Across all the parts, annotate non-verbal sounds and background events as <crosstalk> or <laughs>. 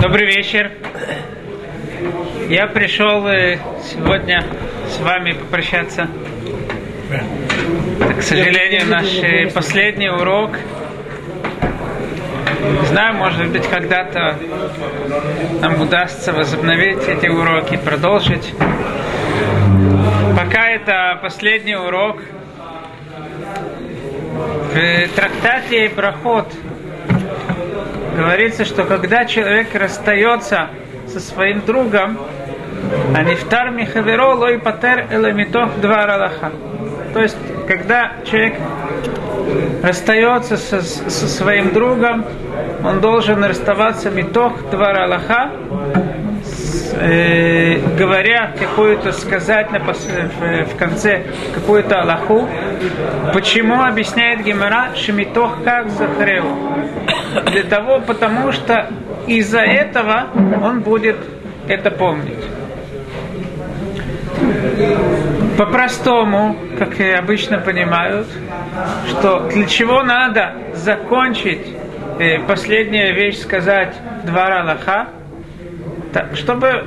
Добрый вечер. Я пришел э, сегодня с вами попрощаться. к сожалению, наш э, последний урок. Не знаю, может быть, когда-то нам удастся возобновить эти уроки, продолжить. Пока это последний урок. В трактате Проход говорится, что когда человек расстается со своим другом, а михаверо лой патер эламитох два ралаха. То есть, когда человек расстается со, со своим другом, он должен расставаться митох два ралаха, э, говоря какую-то, сказать на, в, в конце какую-то Аллаху. Почему объясняет Гемора Шемитох как Захарев? Для того, потому что из-за этого он будет это помнить. По-простому, как и обычно понимают, что для чего надо закончить э, последняя вещь сказать два Аллаха, так, чтобы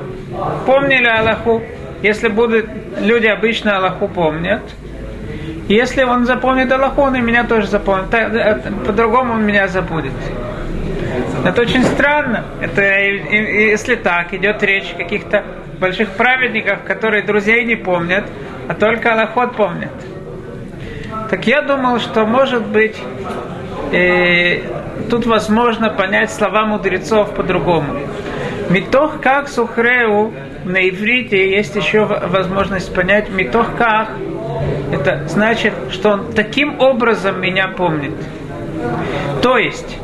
помнили Аллаху. Если будут люди обычно Аллаху помнят, если он запомнит Аллаху, он и меня тоже запомнит. Э, по-другому он меня забудет. Это очень странно. Это если так, идет речь о каких-то больших праведников, которые друзей не помнят, а только Аллахот помнят. Так я думал, что может быть э, тут возможно понять слова мудрецов по-другому. Митох как сухреу на иврите есть еще возможность понять митох как. Это значит, что он таким образом меня помнит. То есть,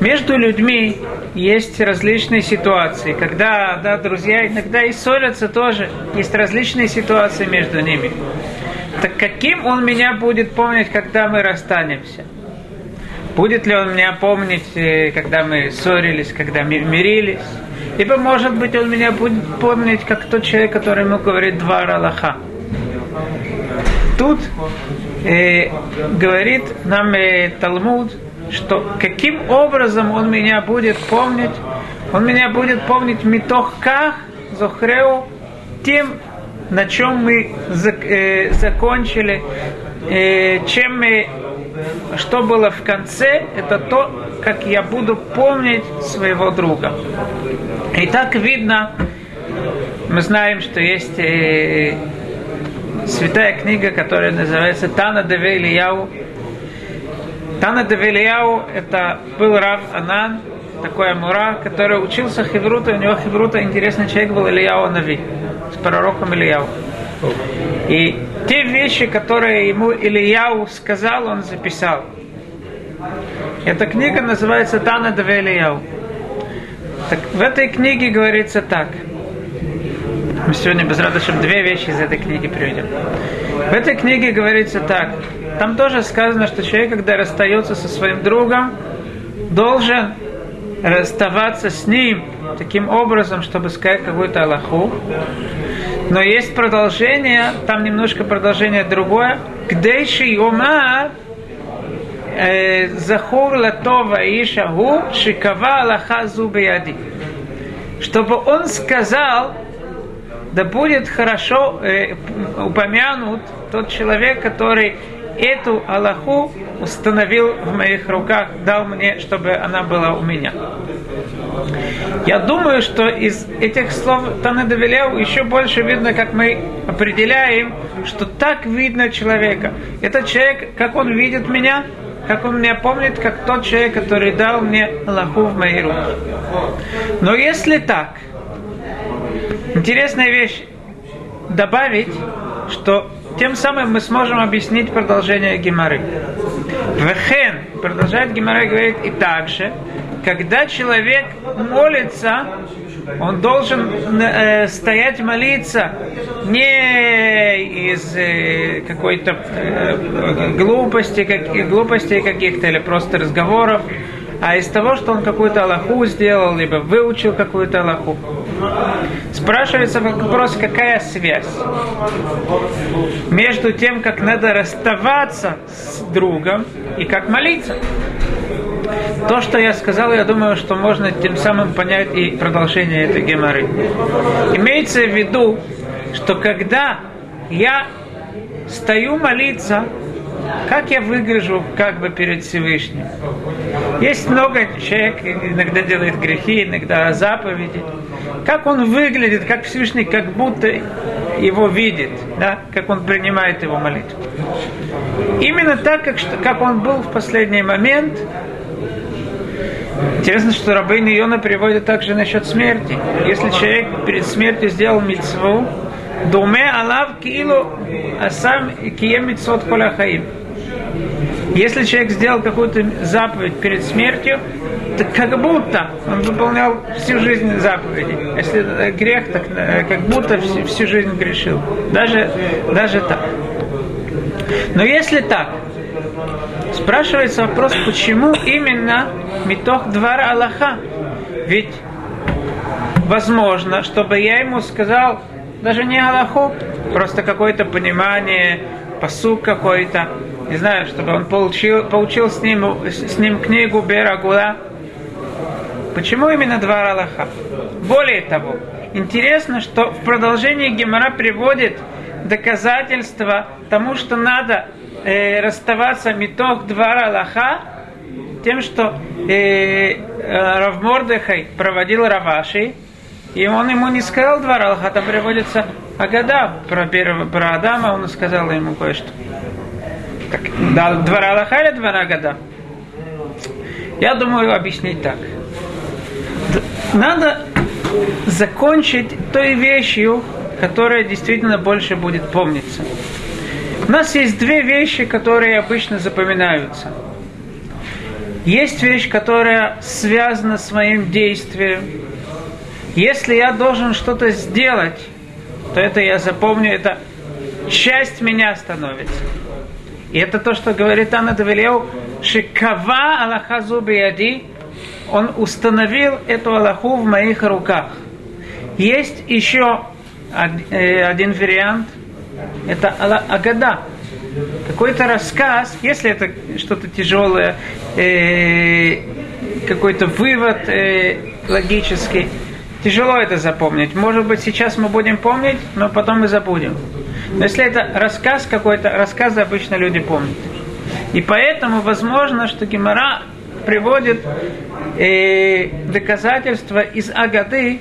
между людьми есть различные ситуации. Когда да, друзья иногда и ссорятся тоже, есть различные ситуации между ними. Так каким он меня будет помнить, когда мы расстанемся? Будет ли он меня помнить, э, когда мы ссорились, когда мы мирились? Ибо, может быть, он меня будет помнить, как тот человек, который ему говорит два Аллаха. Тут э, говорит нам э, Талмуд, что каким образом он меня будет помнить, он меня будет помнить митохках, зохреу, тем, на чем мы э, закончили, э, чем мы что было в конце, это то, как я буду помнить своего друга. И так видно, мы знаем, что есть э, святая книга, которая называется Тана Деве Ильяу. Тана Деве Ильяу это был Рав Анан, такой Амура, который учился Хеврута, у него Хеврута интересный человек был Ильяу Нави, с пророком Ильяу. И те вещи, которые ему Ильяу сказал, он записал. Эта книга называется Тана Даве Ильяу. Так в этой книге говорится так. Мы сегодня без радости две вещи из этой книги приведем. В этой книге говорится так. Там тоже сказано, что человек, когда расстается со своим другом, должен расставаться с ним таким образом, чтобы сказать какую-то Аллаху. Но есть продолжение, там немножко продолжение другое. Гдейши Йома э, Захур Латова Ишаху Шикава Аллаха Зубияди. Чтобы он сказал, да будет хорошо э, упомянут тот человек, который эту Аллаху установил в моих руках, дал мне, чтобы она была у меня. Я думаю, что из этих слов Таны еще больше видно, как мы определяем, что так видно человека. Этот человек, как он видит меня, как он меня помнит, как тот человек, который дал мне Аллаху в мои руки. Но если так, интересная вещь, добавить, что тем самым мы сможем объяснить продолжение Гемары. Вехен, продолжает Гемара, говорит и также, когда человек молится, он должен э, стоять молиться не из э, какой-то э, глупости, как, глупостей каких-то или просто разговоров, а из того, что он какую-то Аллаху сделал, либо выучил какую-то Аллаху. Спрашивается вопрос, какая связь между тем, как надо расставаться с другом и как молиться. То, что я сказал, я думаю, что можно тем самым понять и продолжение этой геморы. Имеется в виду, что когда я стою молиться, как я выгляжу как бы перед Всевышним. Есть много человек, иногда делает грехи, иногда заповеди. Как он выглядит, как Всевышний как будто его видит, да, как он принимает его молитву. Именно так, как, как он был в последний момент, Интересно, что рабыня Иона приводит также насчет смерти. Если человек перед смертью сделал митцву, Думе Алав Килу Асам Кием Митцвот Коляхаим. Если человек сделал какую-то заповедь перед смертью, то как будто он выполнял всю жизнь заповеди. Если грех, так э, как будто всю, жизнь грешил. Даже, даже так. Но если так, спрашивается вопрос, почему именно Митох Двара Аллаха? Ведь возможно, чтобы я ему сказал, даже не Аллаху, просто какое-то понимание, посук какой-то, не знаю, чтобы он получил, получил с, ним, с ним книгу Берагула. Почему именно два Аллаха? Более того, интересно, что в продолжении Гемора приводит доказательства тому, что надо э, расставаться метох два Аллаха, тем, что э, э, Равмордехай проводил Раваши, и он ему не сказал два Аллаха, там приводится Агада про, первого, про Адама, он сказал ему кое-что. Так, да, два Аллаха или два Агада? Я думаю объяснить так. Надо закончить той вещью, которая действительно больше будет помниться. У нас есть две вещи, которые обычно запоминаются. Есть вещь, которая связана с моим действием. Если я должен что-то сделать, то это я запомню, это часть меня становится. И это то, что говорит Анна Давилеу, Шикава Аллаха Зубияди, он установил эту Аллаху в моих руках. Есть еще э, один вариант, это Агада. Какой-то рассказ, если это что-то тяжелое, э, какой-то вывод э, логический, тяжело это запомнить. Может быть, сейчас мы будем помнить, но потом мы забудем. Но если это рассказ какой-то, рассказы обычно люди помнят. И поэтому возможно, что Гемора приводит э, доказательства из Агады.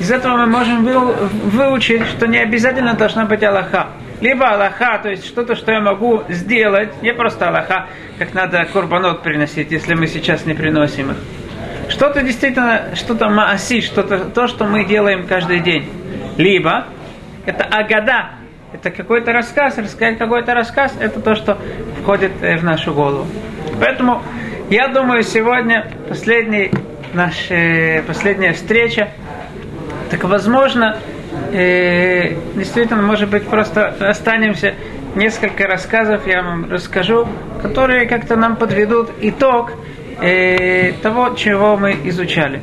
Из этого мы можем выучить, что не обязательно должна быть Аллаха. Либо Аллаха, то есть что-то, что я могу сделать, не просто Аллаха, как надо курбанот приносить, если мы сейчас не приносим их. Что-то действительно, что-то мааси, что-то то, что мы делаем каждый день. Либо это агада, это какой-то рассказ, рассказать какой-то рассказ, это то, что входит э, в нашу голову. Поэтому я думаю, сегодня последний наша э, последняя встреча, так возможно, э, действительно, может быть, просто останемся несколько рассказов, я вам расскажу, которые как-то нам подведут итог э, того, чего мы изучали.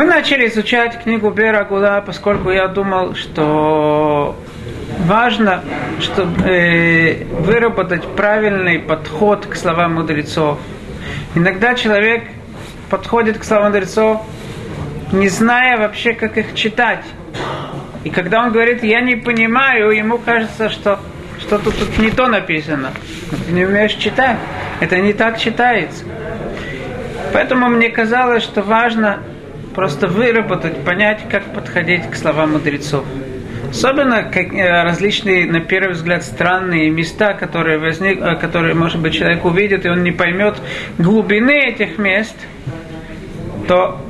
Мы начали изучать книгу Бера Гула, поскольку я думал, что важно чтобы, э, выработать правильный подход к словам мудрецов. Иногда человек подходит к словам мудрецов, не зная вообще, как их читать. И когда он говорит, я не понимаю, ему кажется, что что-то тут не то написано. Ты не умеешь читать. Это не так читается. Поэтому мне казалось, что важно просто выработать, понять, как подходить к словам мудрецов. Особенно как, э, различные, на первый взгляд, странные места, которые, возник, э, которые, может быть, человек увидит, и он не поймет глубины этих мест, то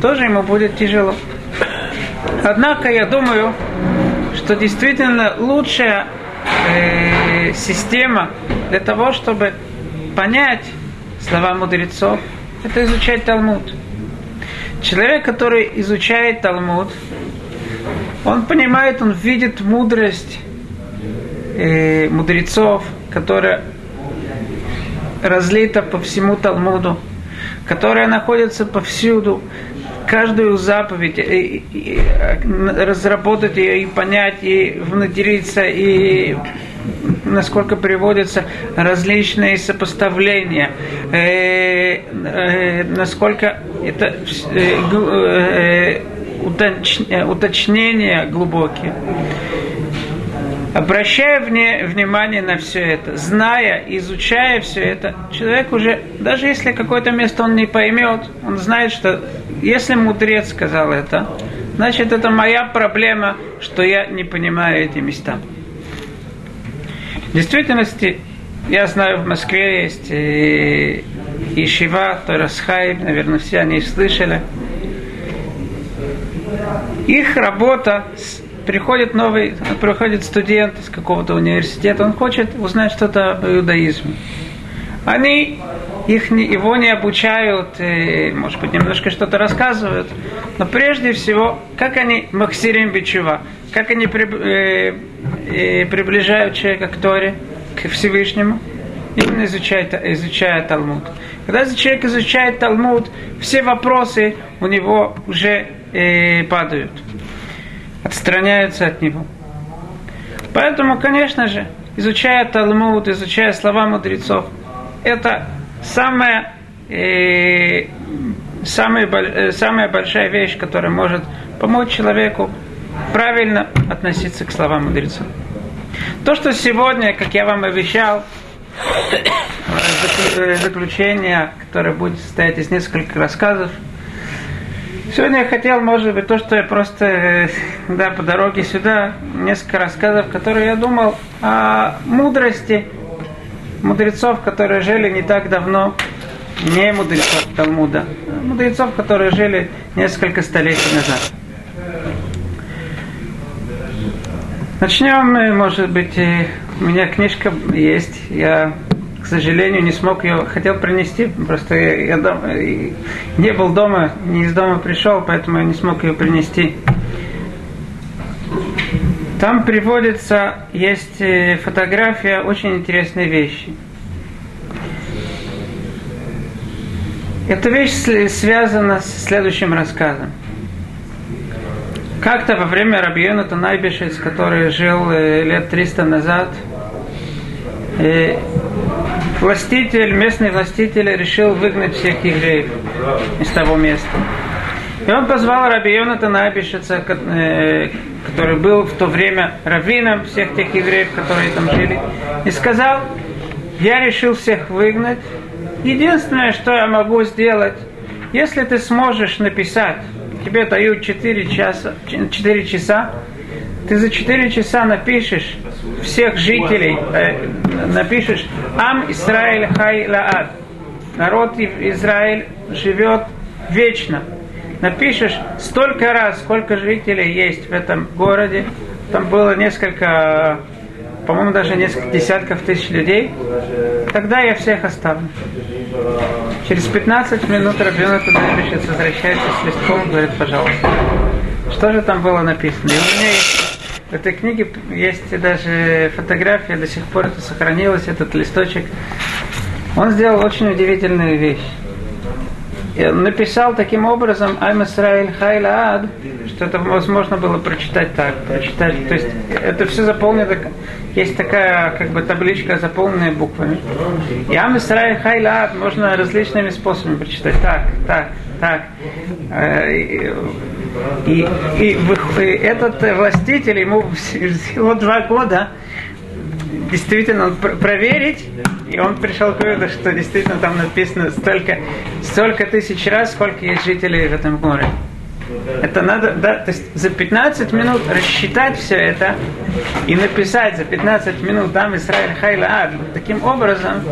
тоже ему будет тяжело. Однако я думаю, что действительно лучшая э, система для того, чтобы понять слова мудрецов, это изучать Талмуд. Человек, который изучает Талмуд, он понимает, он видит мудрость э, мудрецов, которая разлита по всему Талмуду, которая находится повсюду, каждую заповедь, и, и, разработать ее, и понять, и внедриться, и насколько приводятся различные сопоставления, э, э, насколько это э, э, уточ, уточнения глубокие. Обращая вне, внимание на все это, зная, изучая все это, человек уже, даже если какое-то место он не поймет, он знает, что если мудрец сказал это, значит это моя проблема, что я не понимаю эти места. Действительности, я знаю, в Москве есть и Ишива, Торасхайм, наверное, все они слышали. Их работа приходит новый, приходит студент из какого-то университета, он хочет узнать что-то об иудаизме. Они их не, его не обучают, и, может быть, немножко что-то рассказывают, но прежде всего, как они махсирим бичува, как они при, э, э, приближают человека к Торе, к Всевышнему, именно изучая, изучая Талмуд. Когда человек изучает Талмуд, все вопросы у него уже э, падают отстраняются от него. Поэтому, конечно же, изучая Талмуд, изучая слова мудрецов, это самая, э, самая, э, самая большая вещь, которая может помочь человеку правильно относиться к словам мудрецов. То, что сегодня, как я вам обещал, э, заключение, которое будет состоять из нескольких рассказов, Сегодня я хотел, может быть, то, что я просто, э, да, по дороге сюда, несколько рассказов, которые я думал о мудрости мудрецов, которые жили не так давно, не мудрецов Талмуда, а мудрецов, которые жили несколько столетий назад. Начнем, может быть, у меня книжка есть, я к сожалению, не смог ее, хотел принести, просто я, я дом, не был дома, не из дома пришел, поэтому я не смог ее принести. Там приводится, есть э, фотография очень интересной вещи. Эта вещь связана с следующим рассказом. Как-то во время Рабиона Танайбишец, который жил э, лет 300 назад, э, властитель, местный властитель решил выгнать всех евреев из того места. И он позвал Раби Абишица, э, который был в то время раввином всех тех евреев, которые там жили, и сказал, я решил всех выгнать. Единственное, что я могу сделать, если ты сможешь написать, тебе дают 4 часа, 4 часа ты за 4 часа напишешь всех жителей, э, напишешь Ам Исраиль Хай Лаад. Народ Израиль живет вечно. Напишешь столько раз, сколько жителей есть в этом городе. Там было несколько, по-моему, даже несколько десятков тысяч людей. Тогда я всех оставлю. Через 15 минут Рабиона Тунайбишец возвращается с листком и говорит, пожалуйста. Что же там было написано? И у меня есть в этой книге есть даже фотография, до сих пор это сохранилось, этот листочек. Он сделал очень удивительную вещь. И он написал таким образом «Айм Исраиль Хайлаад», что это возможно было прочитать так, прочитать. То есть это все заполнено, есть такая как бы табличка, заполненная буквами. И «Айм Исраиль Хайлаад» можно различными способами прочитать. Так, так, так. Э, и, и, и этот властитель, ему всего два года, действительно проверить, и он пришел к выводу, что действительно там написано столько, столько тысяч раз, сколько есть жителей в этом городе. Это надо, да, то есть за 15 минут рассчитать все это и написать за 15 минут там Израиль Хайла Ад. Таким образом,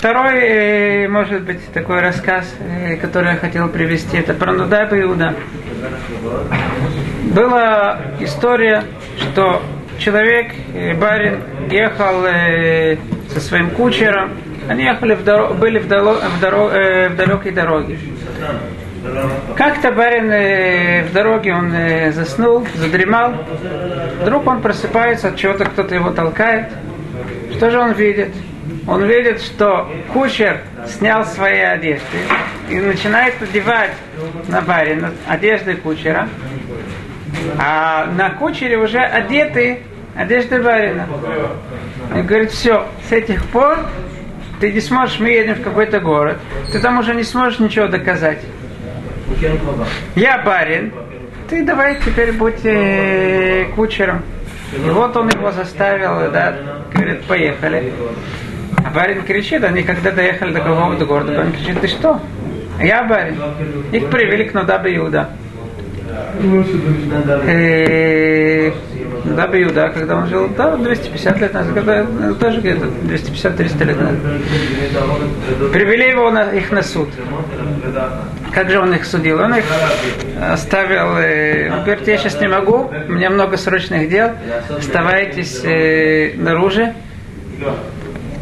Второй, э, может быть, такой рассказ, э, который я хотел привести, это про Нудаба Иуда. Была история, что человек, э, барин, ехал со своим кучером, они ехали в дорог, были в, дорог, в, дорог, в далекой дороге. Как-то барин в дороге он заснул, задремал. Вдруг он просыпается, от чего-то кто-то его толкает. Что же он видит? он видит, что кучер снял свои одежды и начинает одевать на барина одежды кучера, а на кучере уже одеты одежда барина. И говорит, все, с этих пор ты не сможешь, мы едем в какой-то город, ты там уже не сможешь ничего доказать. Я барин, ты давай теперь будь э, кучером. И вот он его заставил, да, говорит, поехали. А барин кричит, они когда доехали до какого-то города, барин кричит, ты что? Я барин. Их привели к Нудабе Иуда. Нудабе Иуда, когда он жил, да, 250 лет назад, когда, тоже где-то 250-300 лет назад. Привели его на, их на суд. Как же он их судил? Он их оставил, э, он говорит, я сейчас не могу, у меня много срочных дел, оставайтесь э, наружу.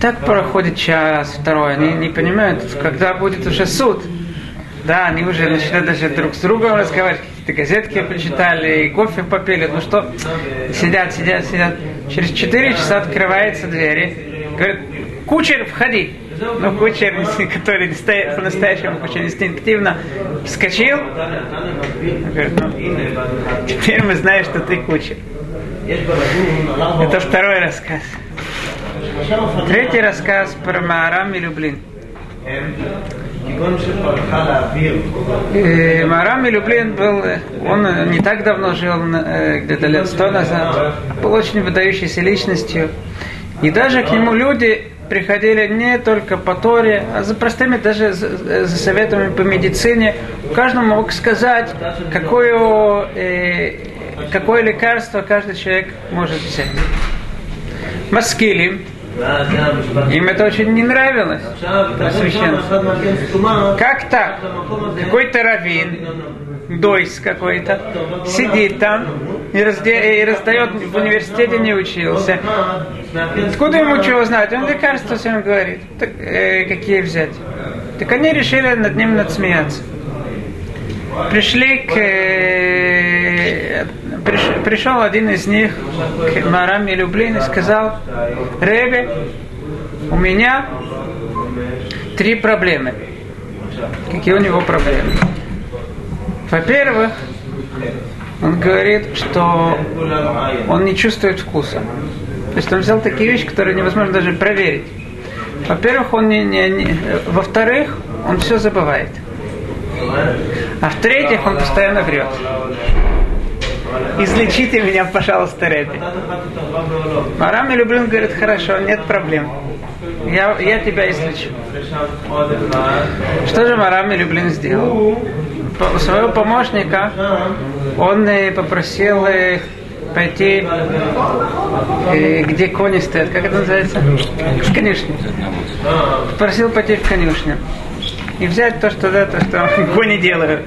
Так проходит час, второй, они не понимают, когда будет уже суд. Да, они уже начинают даже друг с другом разговаривать, какие-то газетки почитали, и кофе попили, ну что, сидят, сидят, сидят. Через 4 часа открывается двери, говорит, кучер, входи. Ну, кучер, <laughs> который по-настоящему кучер инстинктивно вскочил, говорит, ну, теперь мы знаем, что ты кучер. Это второй рассказ. Третий рассказ про Маарам и Люблин. Марам и Люблин был, он не так давно жил, где-то лет сто назад, был очень выдающейся личностью. И даже к нему люди приходили не только по Торе, а за простыми даже за, советами по медицине. Каждому мог сказать, какое, э, какое лекарство каждый человек может взять. Маскилим, им это очень не нравилось. Как так? Какой-то раввин, дойс какой-то, сидит там и, разде... и раздает в университете не учился. Откуда ему чего знать? Он лекарства всем говорит. Так, э, какие взять? Так они решили над ним надсмеяться. Пришли к... Э, приш, пришел один из них к Мараме Люблин и сказал, Ребе, у меня три проблемы. Какие у него проблемы? Во-первых, он говорит, что он не чувствует вкуса. То есть он взял такие вещи, которые невозможно даже проверить. Во-первых, он не, не, не во-вторых, он все забывает. А в-третьих, он постоянно врет. Излечите меня, пожалуйста, Рэби. Марам Люблин говорит, хорошо, нет проблем. Я, я тебя излечу. Что же Марам Люблин сделал? У своего помощника он попросил пойти, где кони стоят, как это называется? В конюшню. Попросил пойти в конюшню и взять то, что, да, то, что <laughs> кони делают.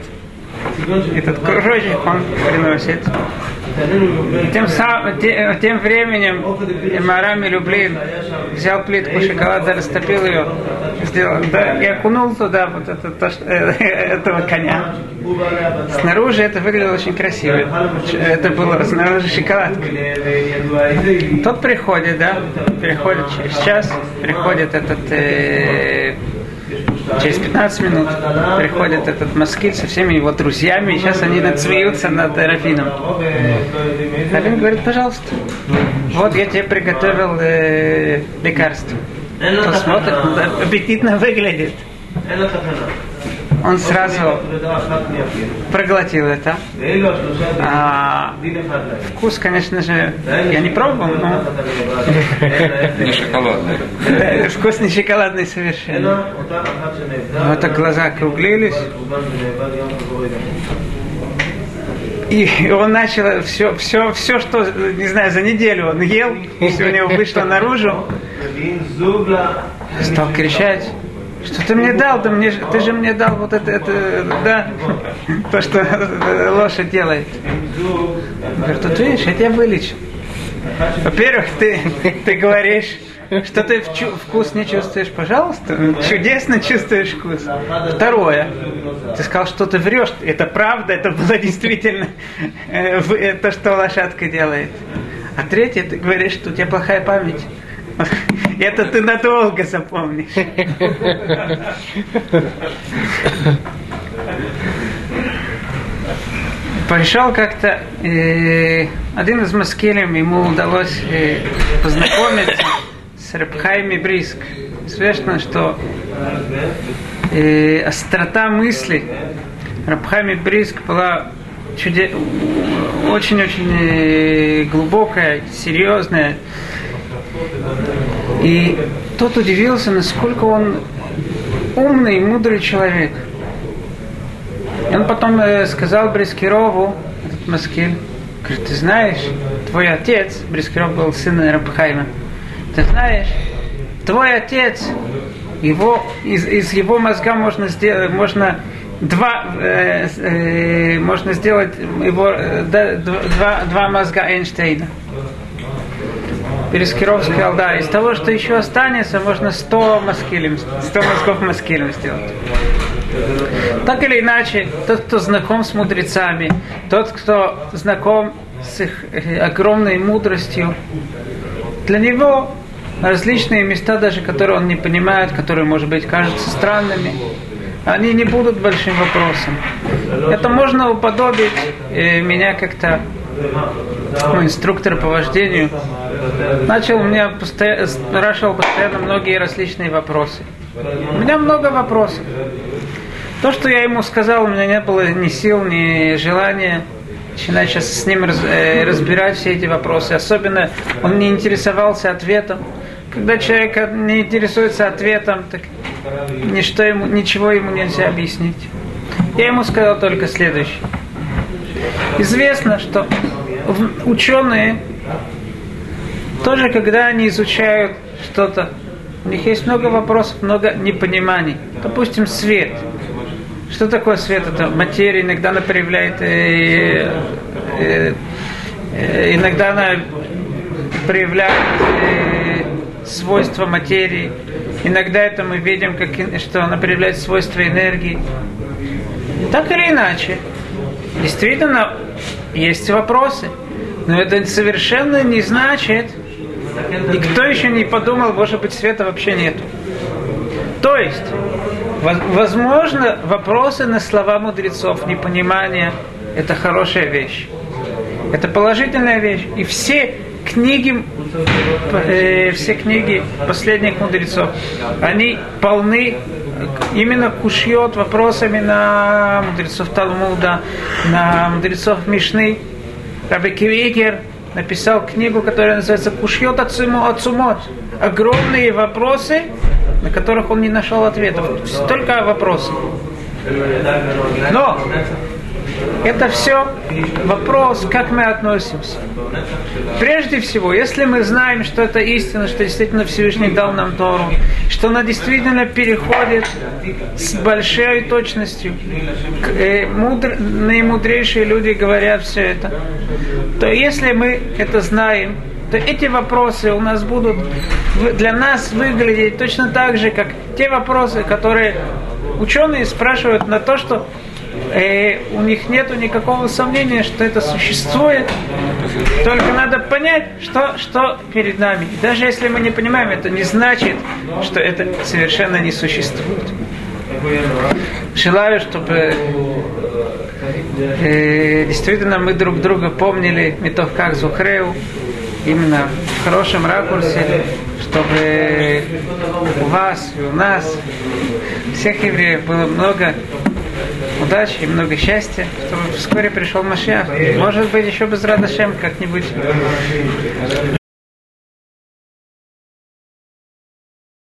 Этот кружочек он приносит. Тем, сам, тем, тем временем Марами Люблин взял плитку шоколада, растопил ее, сделал, да, и окунул туда вот это, то, что, э, <laughs> этого коня. Снаружи это выглядело очень красиво. Это было снаружи шоколадка. Тот приходит, да, приходит через час, приходит этот э, Через 15 минут приходит этот москит со всеми его друзьями, и сейчас они надсмеются над Рафином. Рафин говорит, пожалуйста, вот я тебе приготовил э, лекарство. Посмотрит, аппетитно выглядит он сразу проглотил это. А, вкус, конечно же, я не пробовал, но... Не шоколадный. <laughs> Вкус не шоколадный совершенно. Вот так глаза округлились. И он начал все, все, все, что, не знаю, за неделю он ел, все у него вышло наружу. Стал кричать. Что ты мне дал? Ты, мне, ты же мне дал вот это, это да, то, что лошадь делает. Говорит, тут видишь, я тебя вылечил. Во-первых, ты, ты говоришь, что ты вкус не чувствуешь, пожалуйста, чудесно чувствуешь вкус. Второе, ты сказал, что ты врешь, это правда, это было действительно э, то, что лошадка делает. А третье, ты говоришь, что у тебя плохая память. <laughs> Это ты надолго запомнишь. Пришел как-то э, один из маскелем, ему удалось э, познакомиться с Рабхайми Бриск. Известно, что э, острота мысли Рабхайми Бриск была чуде... очень-очень э, глубокая, серьезная. И тот удивился, насколько он умный и мудрый человек. И он потом э, сказал Брискирову, этот Маскиль, говорит, ты знаешь, твой отец, Брискиров был сын Рабхайма, ты знаешь, твой отец, его, из, из его мозга можно сделать, можно два, э, э, можно сделать его, э, два, два мозга Эйнштейна. Перескиров сказал, да, из того, что еще останется, можно 100 маскилем, 100 мозгов маскилем сделать. Так или иначе, тот, кто знаком с мудрецами, тот, кто знаком с их э, огромной мудростью, для него различные места, даже которые он не понимает, которые, может быть, кажутся странными, они не будут большим вопросом. Это можно уподобить э, меня как-то мой инструктор по вождению начал меня постоянно, спрашивал постоянно многие различные вопросы. У меня много вопросов. То, что я ему сказал, у меня не было ни сил, ни желания начинать сейчас с ним э, разбирать все эти вопросы. Особенно он не интересовался ответом. Когда человек не интересуется ответом, так ничто ему, ничего ему нельзя объяснить. Я ему сказал только следующее. Известно, что ученые тоже, когда они изучают что-то, у них есть много вопросов, много непониманий. Допустим, свет. Что такое свет? Это материя, иногда она проявляет, э, э, э, иногда она проявляет э, свойства материи. Иногда это мы видим, как, что она проявляет свойства энергии. Так или иначе, действительно, есть вопросы. Но это совершенно не значит, никто еще не подумал, может быть, света вообще нету. То есть, возможно, вопросы на слова мудрецов, непонимание, это хорошая вещь. Это положительная вещь. И все книги, э, все книги последних мудрецов, они полны именно кушьет вопросами на мудрецов Талмуда, на мудрецов Мишны. Раби Кивикер написал книгу, которая называется «Кушьет Ацумот». Огромные вопросы, на которых он не нашел ответов. Только вопросы. Но это все вопрос, как мы относимся. Прежде всего, если мы знаем, что это истина, что действительно Всевышний дал нам Тору, что она действительно переходит с большой точностью, э, мудр, наимудрейшие люди говорят все это, то если мы это знаем, то эти вопросы у нас будут для нас выглядеть точно так же, как те вопросы, которые ученые спрашивают на то, что э, у них нет никакого сомнения, что это существует. Только надо понять, что, что перед нами. И даже если мы не понимаем, это не значит, что это совершенно не существует. Желаю, чтобы э, действительно мы друг друга помнили метов как Зухреу, именно в хорошем ракурсе, чтобы у вас и у нас, всех евреев было много удачи и много счастья, чтобы вскоре пришел Машиах. Может быть, еще без Радашем как-нибудь